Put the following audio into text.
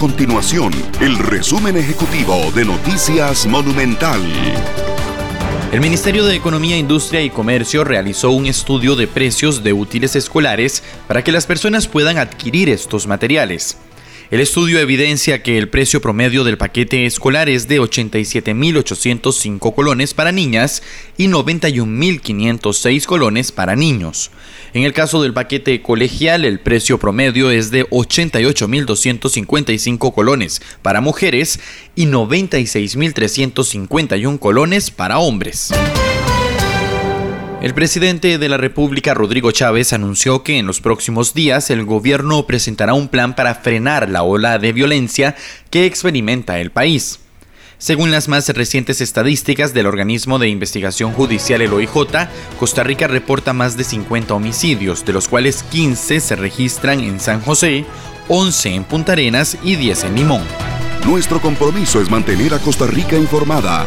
continuación el resumen ejecutivo de Noticias Monumental. El Ministerio de Economía, Industria y Comercio realizó un estudio de precios de útiles escolares para que las personas puedan adquirir estos materiales. El estudio evidencia que el precio promedio del paquete escolar es de 87.805 colones para niñas y 91.506 colones para niños. En el caso del paquete colegial, el precio promedio es de 88.255 colones para mujeres y 96.351 colones para hombres. El presidente de la República, Rodrigo Chávez, anunció que en los próximos días el gobierno presentará un plan para frenar la ola de violencia que experimenta el país. Según las más recientes estadísticas del organismo de investigación judicial el OIJ, Costa Rica reporta más de 50 homicidios, de los cuales 15 se registran en San José, 11 en Punta Arenas y 10 en Limón. Nuestro compromiso es mantener a Costa Rica informada.